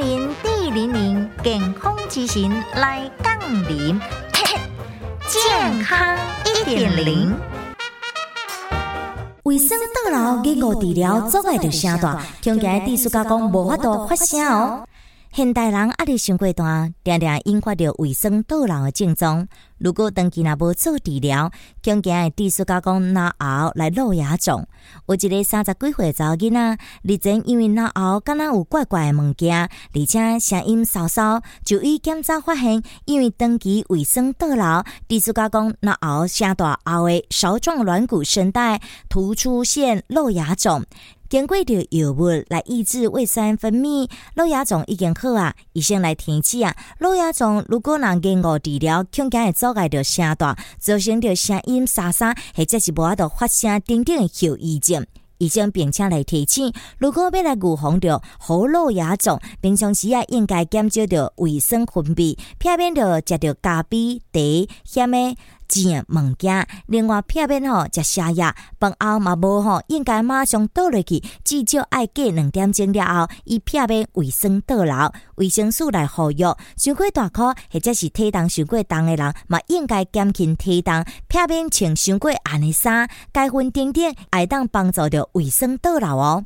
零零健康之行来杠铃，健康一点零。卫生倒流经过治疗阻碍着声大，恐惊地术加工无法度发声哦。现代人压力伤过大，常常引发着卫生倒流的症状。如果长期若无做治疗，恐惊会地术加工脑后来落牙肿。有一个三十几岁查某囡仔，日前因为脑后敢若有怪怪的物件，而且声音沙沙，就医检查发现，因为长期卫生倒流，地术加工脑后声大后的勺状软骨声带突出现漏牙肿。经过着药物来抑制胃酸分泌，漏牙肿已经好啊。医生来提醒啊，漏牙肿如果能经过治疗，恐惊会阻碍着声带，造成着声音沙沙，或者是无法度发声等等的后遗症。医生并且来提醒，如果要来预防着喉漏牙肿，平常时啊应该减少着卫生分泌，避免着食着咖啡、茶、咸的。食物件，另外片面吼食下药，饭后嘛无吼，应该马上倒落去，至少爱过两点钟了后，以片面卫生倒流，卫生素来服药。伤过大颗或者是体重伤过重的人，嘛应该减轻体重，片面穿伤过暗的衫，该分等等，爱当帮助着卫生倒流哦。